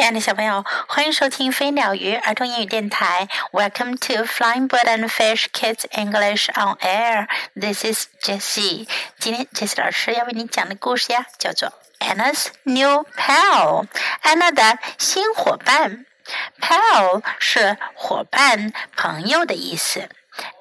亲爱的小朋友，欢迎收听飞鸟鱼儿童英语电台。Welcome to Flying Bird and Fish Kids English on Air. This is Jessie. 今天 Jessie 老师要为你讲的故事呀，叫做 Anna's New Pal。安娜的新伙伴。Pal 是伙伴、朋友的意思。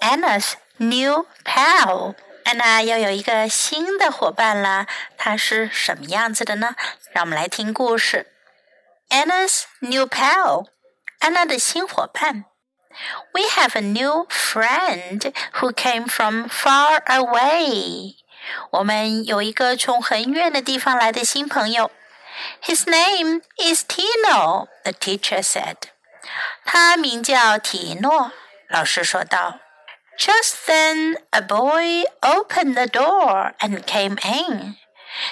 Anna's New Pal。安娜要有一个新的伙伴了，她是什么样子的呢？让我们来听故事。Anna's new pal. 安娜的新伙伴。We have a new friend who came from far away. 我们有一个从很远的地方来的新朋友。His name is Tino, the teacher said. 他名叫提诺，老师说道。Just then, a boy opened the door and came in.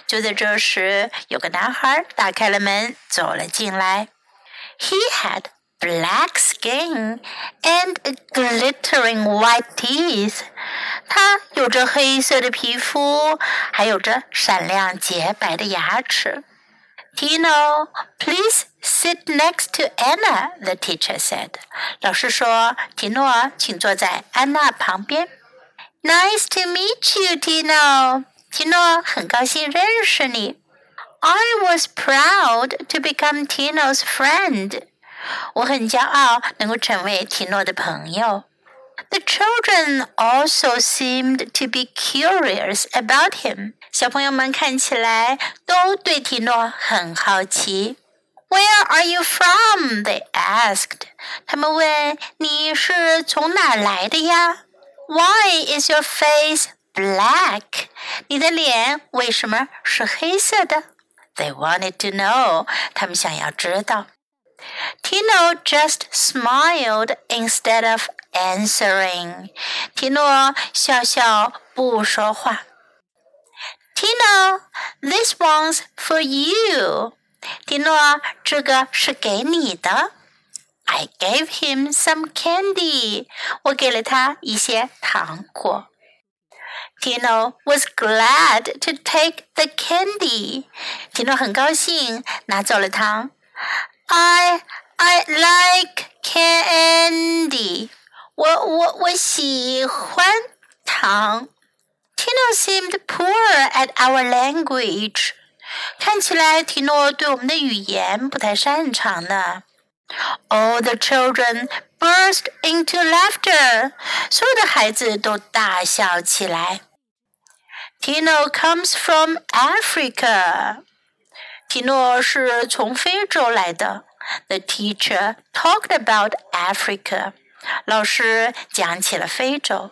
就在这时，有个男孩打开了门，走了进来。He had black skin and glittering white teeth。他有着黑色的皮肤，还有着闪亮洁白的牙齿。Tino, please sit next to Anna, the teacher said. 老师说：“提诺，请坐在安娜旁边。” Nice to meet you, Tino. 提诺，很高兴认识你。I was proud to become Tino's friend。我很骄傲能够成为提诺的朋友。The children also seemed to be curious about him。小朋友们看起来都对提诺很好奇。Where are you from? They asked。他们问你是从哪来的呀？Why is your face black？你的脸为什么是黑色的？They wanted to know，他们想要知道。Tino just smiled instead of answering。提诺笑笑不说话。Tino，this one's for you。提诺，这个是给你的。I gave him some candy。我给了他一些糖果。 Tino was glad to take the candy. Tino 很高兴拿走了糖。I I like candy. 我我我喜欢糖。Tino seemed poor at our language. 看起来提诺对我们的语言不太擅长呢。All the children burst into laughter. 所有的孩子都大笑起来。 Tino comes from Africa. 提诺是从非洲来的。The teacher talked about Africa. 老师讲起了非洲。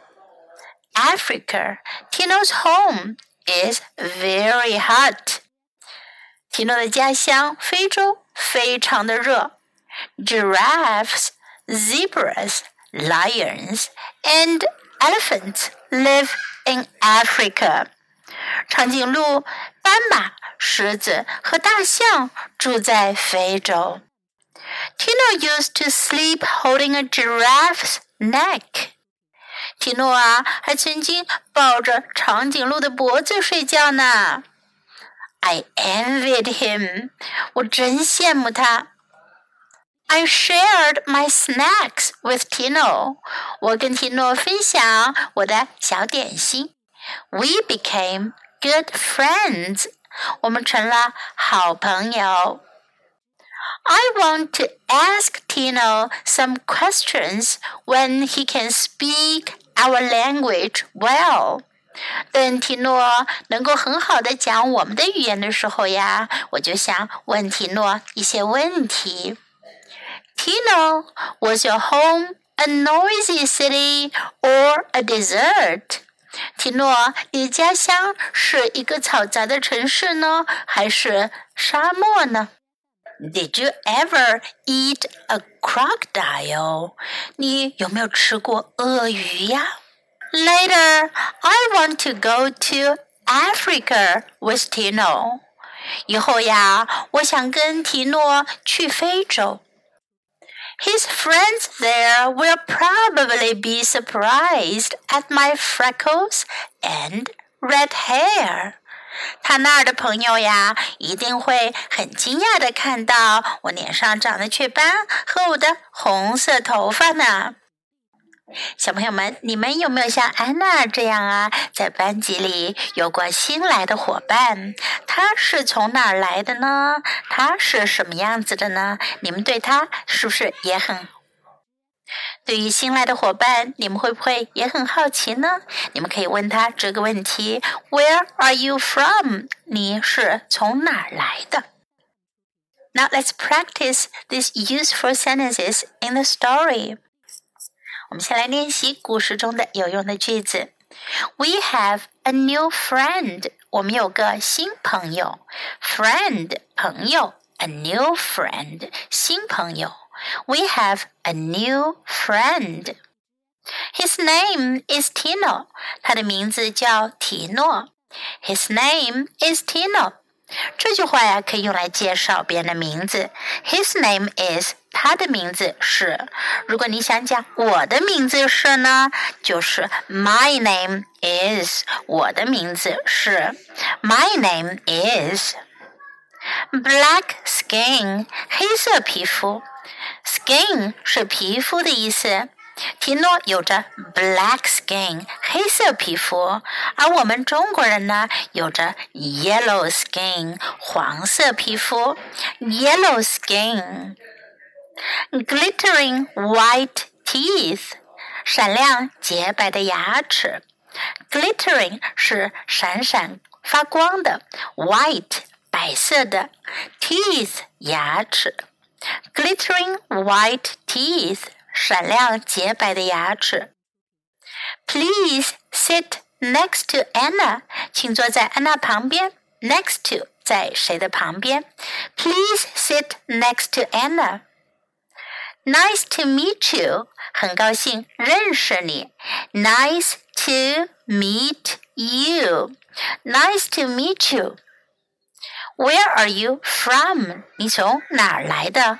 Africa, Tino's home is very hot. 提诺的家乡非洲非常的热。Giraffes, zebras, lions, and elephants live in Africa. 长颈鹿、斑马、狮子和大象住在非洲。Tino used to sleep holding a giraffe's neck. 提诺啊，还曾经抱着长颈鹿的脖子睡觉呢。I envied him，我真羡慕他。I shared my snacks with Tino，我跟提诺分享我的小点心。We became good friends. 我们成了好朋友。I want to ask Tino some questions when he can speak our language well. 等提诺能够很好的讲我们的语言的时候呀，我就想问提诺一些问题。Tino, was your home a noisy city or a desert? 提诺，你家乡是一个嘈杂的城市呢，还是沙漠呢？Did you ever eat a crocodile？你有没有吃过鳄鱼呀？Later, I want to go to Africa with Tino。以后呀，我想跟提诺去非洲。his friends there will probably be surprised at my freckles and red hair. 他那儿的朋友呀，一定会很惊讶的看到我脸上长的雀斑和我的红色头发呢。 小朋友们，你们有没有像安娜这样啊，在班级里有过新来的伙伴？他是从哪儿来的呢？他是什么样子的呢？你们对他是不是也很？对于新来的伙伴，你们会不会也很好奇呢？你们可以问他这个问题：Where are you from？你是从哪儿来的？Now let's practice these useful sentences in the story. 我们先来练习故事中的有用的句子。We have a new friend。我们有个新朋友。Friend 朋友，a new friend 新朋友。We have a new friend. His name is Tino. 他的名字叫提诺。His name is Tino. 这句话呀，可以用来介绍别人的名字。His name is 他的名字是。如果你想讲我的名字是呢，就是 My name is 我的名字是。My name is black skin 黑色皮肤。Skin 是皮肤的意思。提诺有着 black skin 黑色皮肤，而我们中国人呢有着 yellow skin 黄色皮肤。yellow skin。glittering white teeth 闪亮洁白的牙齿。glittering 是闪闪发光的，white 白色的，teeth 牙齿。glittering white teeth 闪亮洁白的牙齿。Please sit next to Anna，请坐在安娜旁边。Next to 在谁的旁边？Please sit next to Anna。 Nice to meet you，很高兴认识你。Nice to meet you。Nice to meet you。Where are you from？你从哪儿来的？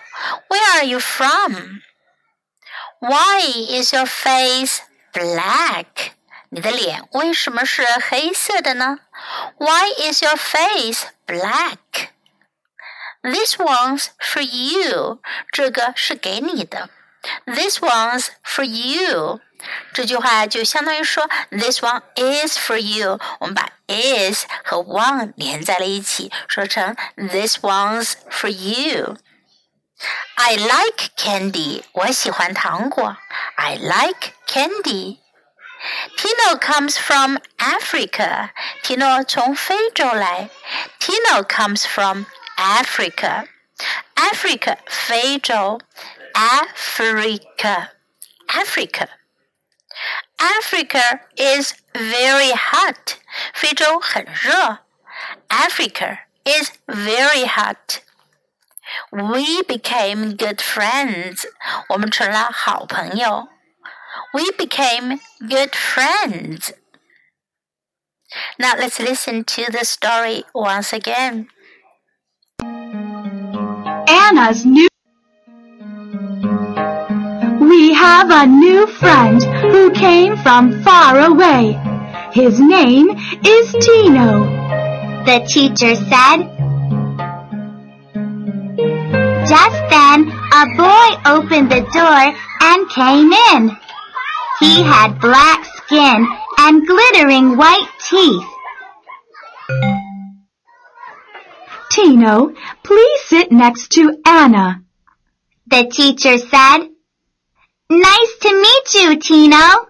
Where are you from？why is your face black？你的脸为什么是黑色的呢？Why is your face black? This one's for you. 这个是给你的。This one's for you. 这句话就相当于说 This one is for you。我们把 is 和 one 连在了一起，说成 This one's for you。I like candy. 我喜欢糖果。I like candy. Tino comes from Africa. Tino 从非洲来。Tino comes from Africa. Africa 非洲。Africa. Africa. Africa is very hot. 非洲很热。Africa is very hot. We became good friends. 我们成了好朋友。We became good friends. Now let's listen to the story once again. New We have a new friend who came from far away. His name is Tino. The teacher said, just then, a boy opened the door and came in. He had black skin and glittering white teeth. Tino, please sit next to Anna. The teacher said, Nice to meet you, Tino.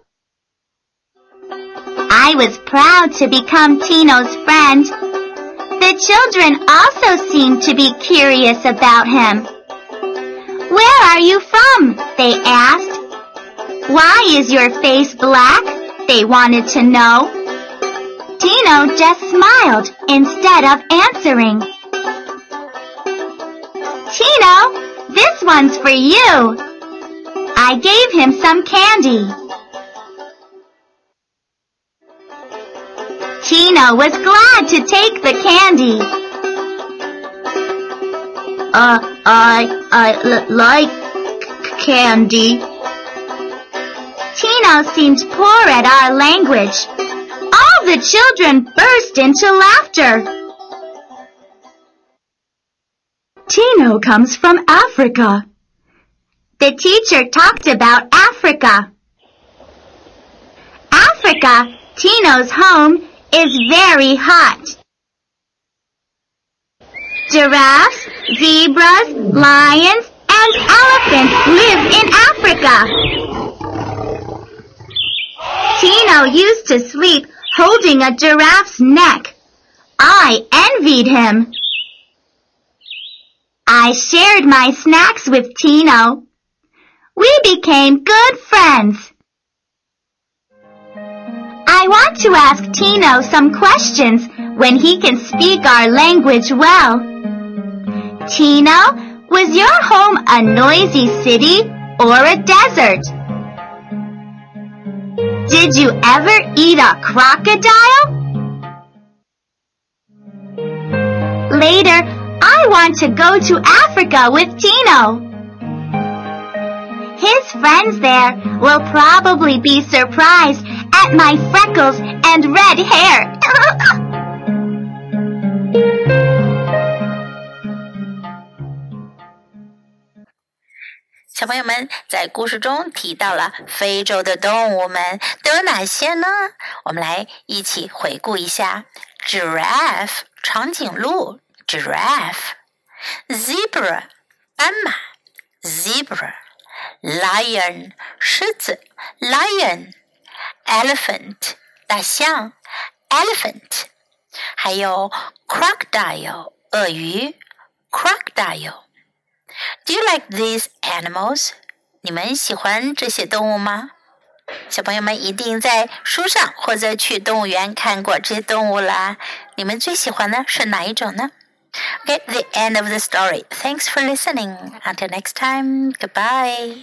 I was proud to become Tino's friend. The children also seemed to be curious about him. Where are you from? They asked. Why is your face black? They wanted to know. Tino just smiled instead of answering. Tino, this one's for you. I gave him some candy. Tino was glad to take the candy. Uh, I, I like candy. Tino seemed poor at our language. All the children burst into laughter. Tino comes from Africa. The teacher talked about Africa. Africa, Tino's home, is very hot. Giraffes, zebras, lions, and elephants live in Africa. Tino used to sleep holding a giraffe's neck. I envied him. I shared my snacks with Tino. We became good friends. I want to ask Tino some questions when he can speak our language well. Tino, was your home a noisy city or a desert? Did you ever eat a crocodile? want to go to Africa with Tino. His friends there will probably be surprised at my freckles and red hair. 小朋友们在故事中提到了非洲的动物们都有哪些呢？我们来一起回顾一下：giraffe 长颈鹿 Zebra，斑马；zebra；lion 狮子；lion；elephant 大象；elephant；还有 crocodile 鳄鱼；crocodile。Do you like these animals？你们喜欢这些动物吗？小朋友们一定在书上或者去动物园看过这些动物啦。你们最喜欢的是哪一种呢？Okay, the end of the story. Thanks for listening. Until next time. Goodbye.